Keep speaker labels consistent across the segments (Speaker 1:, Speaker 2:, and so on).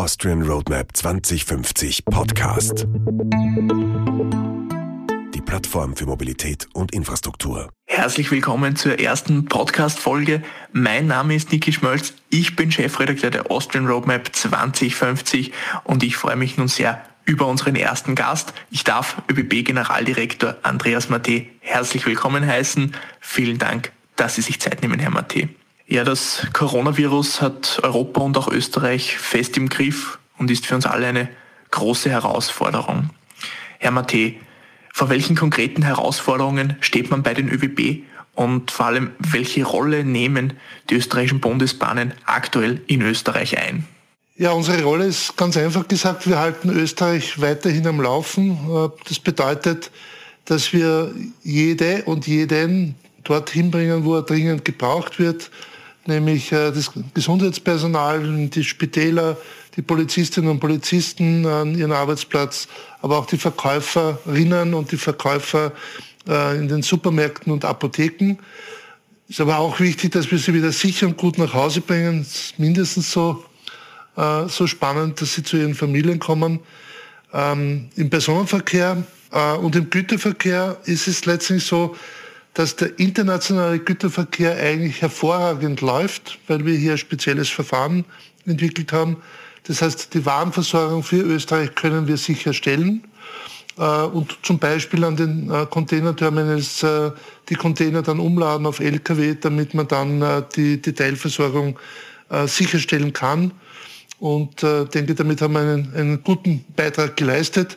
Speaker 1: Austrian Roadmap 2050 Podcast. Die Plattform für Mobilität und Infrastruktur.
Speaker 2: Herzlich willkommen zur ersten Podcast-Folge. Mein Name ist Niki Schmölz. Ich bin Chefredakteur der Austrian Roadmap 2050 und ich freue mich nun sehr über unseren ersten Gast. Ich darf ÖBB-Generaldirektor Andreas Matte herzlich willkommen heißen. Vielen Dank, dass Sie sich Zeit nehmen, Herr Matte. Ja, das Coronavirus hat Europa und auch Österreich fest im Griff und ist für uns alle eine große Herausforderung. Herr Matte, vor welchen konkreten Herausforderungen steht man bei den ÖBB und vor allem, welche Rolle nehmen die österreichischen Bundesbahnen aktuell in Österreich ein?
Speaker 3: Ja, unsere Rolle ist ganz einfach gesagt, wir halten Österreich weiterhin am Laufen. Das bedeutet, dass wir jede und jeden dorthin bringen, wo er dringend gebraucht wird nämlich äh, das Gesundheitspersonal, die Spitäler, die Polizistinnen und Polizisten an ihren Arbeitsplatz, aber auch die Verkäuferinnen und die Verkäufer äh, in den Supermärkten und Apotheken. Es ist aber auch wichtig, dass wir sie wieder sicher und gut nach Hause bringen. Es ist mindestens so, äh, so spannend, dass sie zu ihren Familien kommen. Ähm, Im Personenverkehr und im Güterverkehr ist es letztlich so, dass der internationale Güterverkehr eigentlich hervorragend läuft, weil wir hier ein spezielles Verfahren entwickelt haben. Das heißt, die Warenversorgung für Österreich können wir sicherstellen äh, und zum Beispiel an den äh, Containerterminals äh, die Container dann umladen auf Lkw, damit man dann die, die Teilversorgung sicherstellen kann. Und denke, damit haben wir einen, einen guten Beitrag geleistet.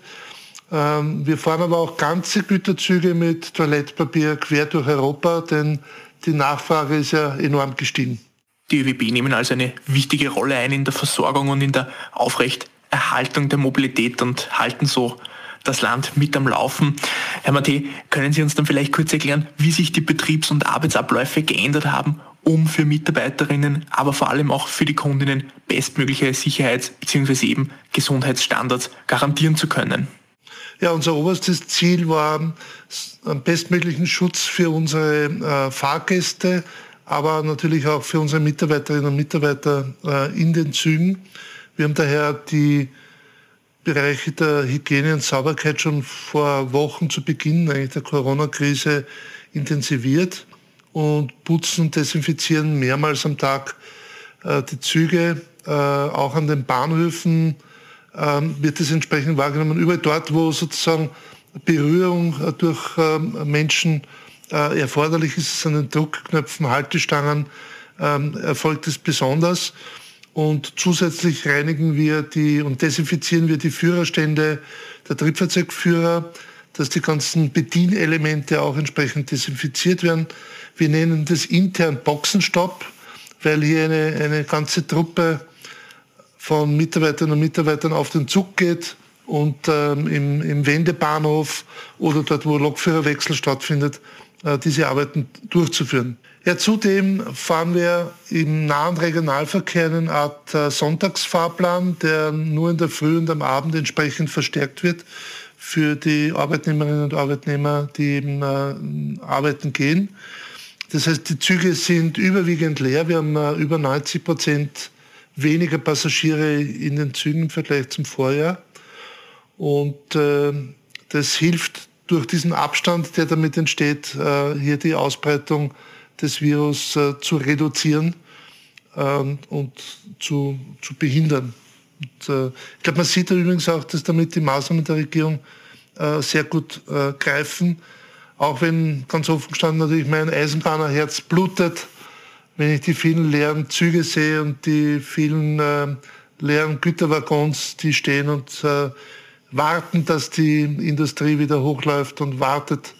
Speaker 3: Ähm, wir fahren aber auch ganze Güterzüge mit Toilettpapier quer durch Europa, denn die Nachfrage ist ja enorm gestiegen.
Speaker 2: Die ÖWB nehmen also eine wichtige Rolle ein in der Versorgung und in der Aufrechterhaltung der Mobilität und halten so das Land mit am Laufen. Herr Matte, können Sie uns dann vielleicht kurz erklären, wie sich die Betriebs- und Arbeitsabläufe geändert haben, um für Mitarbeiterinnen, aber vor allem auch für die Kundinnen bestmögliche Sicherheits- bzw. eben Gesundheitsstandards garantieren zu können?
Speaker 3: Ja, unser oberstes Ziel war einen bestmöglichen Schutz für unsere äh, Fahrgäste, aber natürlich auch für unsere Mitarbeiterinnen und Mitarbeiter äh, in den Zügen. Wir haben daher die Bereiche der Hygiene und Sauberkeit schon vor Wochen zu Beginn eigentlich der Corona-Krise intensiviert und putzen und desinfizieren mehrmals am Tag äh, die Züge, äh, auch an den Bahnhöfen ähm, wird es entsprechend wahrgenommen. Überall dort, wo sozusagen Berührung äh, durch ähm, Menschen äh, erforderlich ist, an den Druckknöpfen, Haltestangen, ähm, erfolgt es besonders. Und zusätzlich reinigen wir die und desinfizieren wir die Führerstände der Triebfahrzeugführer, dass die ganzen Bedienelemente auch entsprechend desinfiziert werden. Wir nennen das intern Boxenstopp, weil hier eine, eine ganze Truppe von Mitarbeiterinnen und Mitarbeitern auf den Zug geht und ähm, im, im Wendebahnhof oder dort, wo Lokführerwechsel stattfindet, äh, diese Arbeiten durchzuführen. Ja, zudem fahren wir im nahen Regionalverkehr eine Art äh, Sonntagsfahrplan, der nur in der Früh und am Abend entsprechend verstärkt wird für die Arbeitnehmerinnen und Arbeitnehmer, die eben äh, arbeiten gehen. Das heißt, die Züge sind überwiegend leer. Wir haben äh, über 90 Prozent weniger Passagiere in den Zügen im Vergleich zum Vorjahr. Und äh, das hilft durch diesen Abstand, der damit entsteht, äh, hier die Ausbreitung des Virus äh, zu reduzieren ähm, und zu, zu behindern. Und, äh, ich glaube, man sieht da übrigens auch, dass damit die Maßnahmen der Regierung äh, sehr gut äh, greifen. Auch wenn ganz offen gestanden natürlich mein Eisenbahnerherz blutet, wenn ich die vielen leeren Züge sehe und die vielen äh, leeren Güterwaggons, die stehen und äh, warten, dass die Industrie wieder hochläuft und wartet,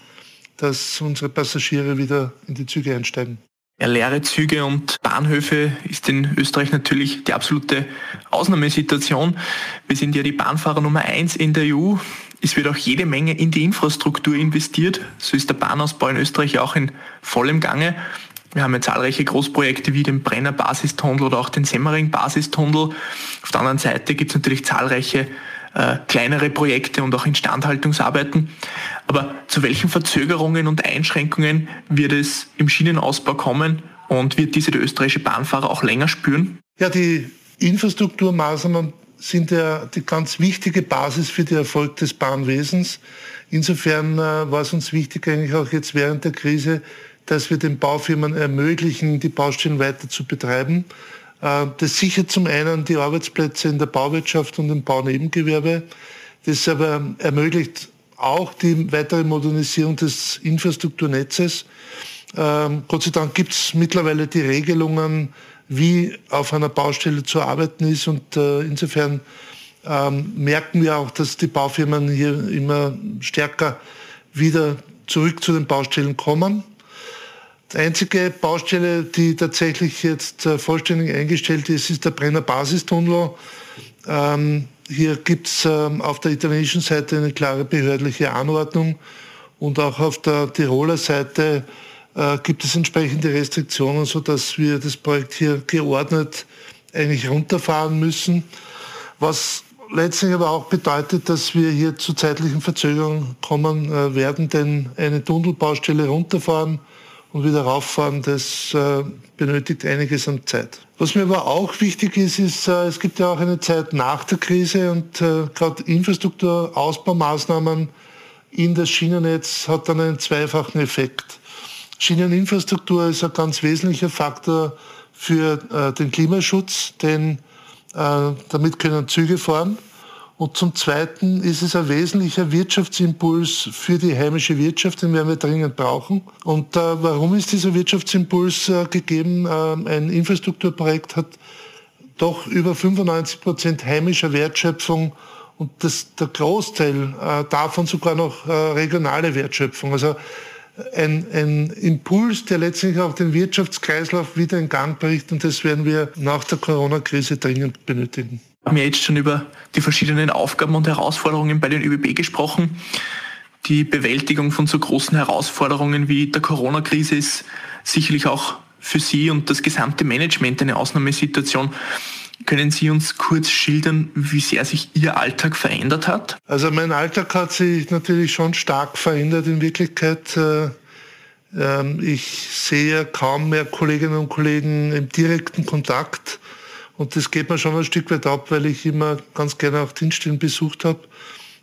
Speaker 3: dass unsere Passagiere wieder in die Züge einsteigen.
Speaker 2: Ja, leere Züge und Bahnhöfe ist in Österreich natürlich die absolute Ausnahmesituation. Wir sind ja die Bahnfahrer Nummer eins in der EU. Es wird auch jede Menge in die Infrastruktur investiert. So ist der Bahnausbau in Österreich auch in vollem Gange. Wir haben ja zahlreiche Großprojekte wie den Brenner Basistunnel oder auch den Semmering Basistunnel. Auf der anderen Seite gibt es natürlich zahlreiche äh, kleinere Projekte und auch Instandhaltungsarbeiten. Aber zu welchen Verzögerungen und Einschränkungen wird es im Schienenausbau kommen und wird diese der österreichische Bahnfahrer auch länger spüren?
Speaker 3: Ja, die Infrastrukturmaßnahmen sind ja die ganz wichtige Basis für den Erfolg des Bahnwesens. Insofern äh, war es uns wichtig, eigentlich auch jetzt während der Krise, dass wir den Baufirmen ermöglichen, die Baustellen weiter zu betreiben. Äh, das sichert zum einen die Arbeitsplätze in der Bauwirtschaft und im Baunebengewerbe. Das aber ermöglicht auch die weitere Modernisierung des Infrastrukturnetzes. Ähm, Gott sei Dank gibt es mittlerweile die Regelungen, wie auf einer Baustelle zu arbeiten ist. Und äh, insofern ähm, merken wir auch, dass die Baufirmen hier immer stärker wieder zurück zu den Baustellen kommen. Die einzige Baustelle, die tatsächlich jetzt äh, vollständig eingestellt ist, ist der Brenner Basistunnel. Ähm, hier gibt es ähm, auf der italienischen Seite eine klare behördliche Anordnung und auch auf der Tiroler Seite äh, gibt es entsprechende Restriktionen, sodass wir das Projekt hier geordnet eigentlich runterfahren müssen. Was letztlich aber auch bedeutet, dass wir hier zu zeitlichen Verzögerungen kommen äh, werden, denn eine Tunnelbaustelle runterfahren und wieder rauffahren, das äh, benötigt einiges an Zeit. Was mir aber auch wichtig ist, ist, äh, es gibt ja auch eine Zeit nach der Krise und äh, gerade Infrastrukturausbaumaßnahmen in das Schienennetz hat dann einen zweifachen Effekt. Schieneninfrastruktur ist ein ganz wesentlicher Faktor für den Klimaschutz, denn damit können Züge fahren. Und zum Zweiten ist es ein wesentlicher Wirtschaftsimpuls für die heimische Wirtschaft, den werden wir dringend brauchen. Und äh, warum ist dieser Wirtschaftsimpuls äh, gegeben? Ähm, ein Infrastrukturprojekt hat doch über 95 Prozent heimischer Wertschöpfung und das, der Großteil äh, davon sogar noch äh, regionale Wertschöpfung. Also ein, ein Impuls, der letztlich auch den Wirtschaftskreislauf wieder in Gang bringt und das werden wir nach der Corona-Krise dringend benötigen.
Speaker 2: Wir haben ja jetzt schon über die verschiedenen Aufgaben und Herausforderungen bei den ÖBB gesprochen. Die Bewältigung von so großen Herausforderungen wie der Corona-Krise ist sicherlich auch für Sie und das gesamte Management eine Ausnahmesituation. Können Sie uns kurz schildern, wie sehr sich Ihr Alltag verändert hat?
Speaker 3: Also mein Alltag hat sich natürlich schon stark verändert in Wirklichkeit. Äh, ähm, ich sehe kaum mehr Kolleginnen und Kollegen im direkten Kontakt. Und das geht mir schon ein Stück weit ab, weil ich immer ganz gerne auch Dienststellen besucht habe.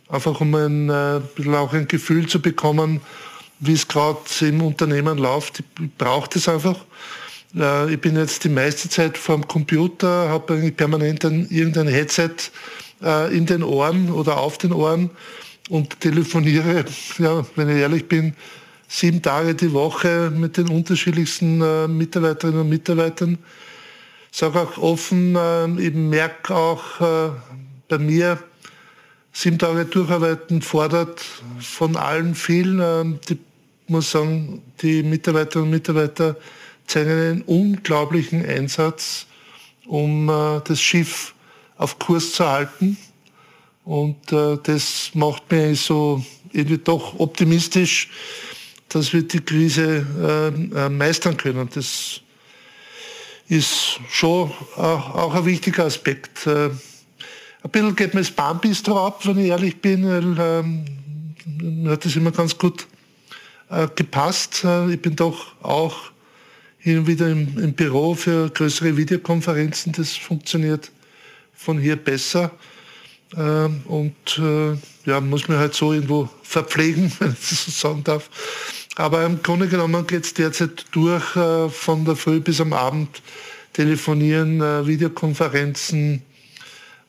Speaker 3: Einfach um ein äh, bisschen auch ein Gefühl zu bekommen, wie es gerade im Unternehmen läuft. Ich brauche das einfach. Äh, ich bin jetzt die meiste Zeit vor dem Computer, habe eigentlich permanent ein, irgendein Headset äh, in den Ohren oder auf den Ohren und telefoniere, ja, wenn ich ehrlich bin, sieben Tage die Woche mit den unterschiedlichsten Mitarbeiterinnen und Mitarbeitern. Sage auch offen, ich merke auch bei mir, sieben Tage durcharbeiten fordert von allen viel. Ich muss sagen, die Mitarbeiterinnen und Mitarbeiter zeigen einen unglaublichen Einsatz, um äh, das Schiff auf Kurs zu halten. Und äh, das macht mich so irgendwie doch optimistisch, dass wir die Krise äh, äh meistern können. Das ist schon auch, ein wichtiger Aspekt. Äh, ein bisschen geht mir das Bahnbistro ab, wenn ich ehrlich bin, weil ähm, mir hat das immer ganz gut äh, gepasst. Äh, ich bin doch auch hin und wieder im, im Büro für größere Videokonferenzen. Das funktioniert von hier besser. Ähm, und äh, ja, muss man halt so irgendwo verpflegen, wenn ich das so sagen darf. Aber im Grunde genommen geht es derzeit durch äh, von der Früh bis am Abend. Telefonieren, äh, Videokonferenzen,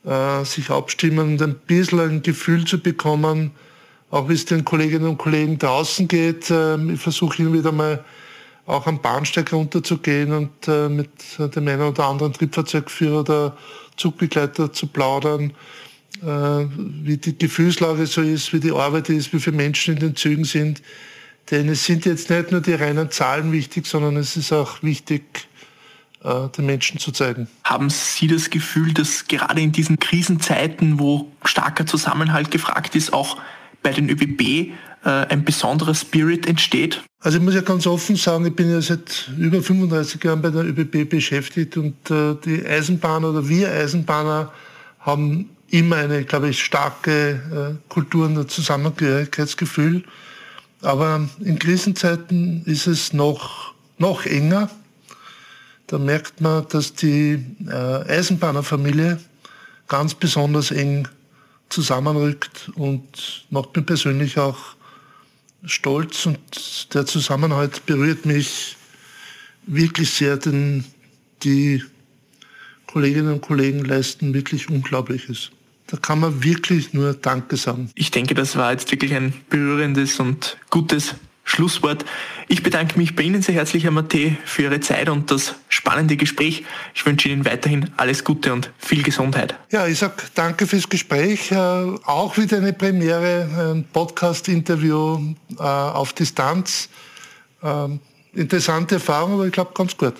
Speaker 3: äh, sich abstimmen und ein bisschen ein Gefühl zu bekommen, auch wie es den Kolleginnen und Kollegen draußen geht. Ähm, ich versuche hin wieder mal auch am Bahnsteig runterzugehen und äh, mit dem einen oder anderen Triebfahrzeugführer oder Zugbegleiter zu plaudern, äh, wie die Gefühlslage so ist, wie die Arbeit ist, wie viele Menschen in den Zügen sind. Denn es sind jetzt nicht nur die reinen Zahlen wichtig, sondern es ist auch wichtig, äh, den Menschen zu zeigen.
Speaker 2: Haben Sie das Gefühl, dass gerade in diesen Krisenzeiten, wo starker Zusammenhalt gefragt ist, auch bei den ÖBB äh, ein besonderer Spirit entsteht?
Speaker 3: Also ich muss ja ganz offen sagen, ich bin ja seit über 35 Jahren bei der ÖBB beschäftigt und äh, die Eisenbahner oder wir Eisenbahner haben immer eine, glaube ich, starke Kultur und Zusammengehörigkeitsgefühl. Aber in Krisenzeiten ist es noch, noch enger. Da merkt man, dass die Eisenbahnerfamilie ganz besonders eng zusammenrückt und macht mich persönlich auch stolz und der Zusammenhalt berührt mich wirklich sehr, denn die Kolleginnen und Kollegen leisten wirklich Unglaubliches. Da kann man wirklich nur Danke sagen.
Speaker 2: Ich denke, das war jetzt wirklich ein berührendes und gutes Schlusswort. Ich bedanke mich bei Ihnen sehr herzlich, Herr Matte, für Ihre Zeit und das spannende Gespräch. Ich wünsche Ihnen weiterhin alles Gute und viel Gesundheit.
Speaker 3: Ja, ich sage danke fürs Gespräch. Äh, auch wieder eine Premiere, ein Podcast-Interview äh, auf Distanz. Ähm, interessante Erfahrung, aber ich glaube ganz gut.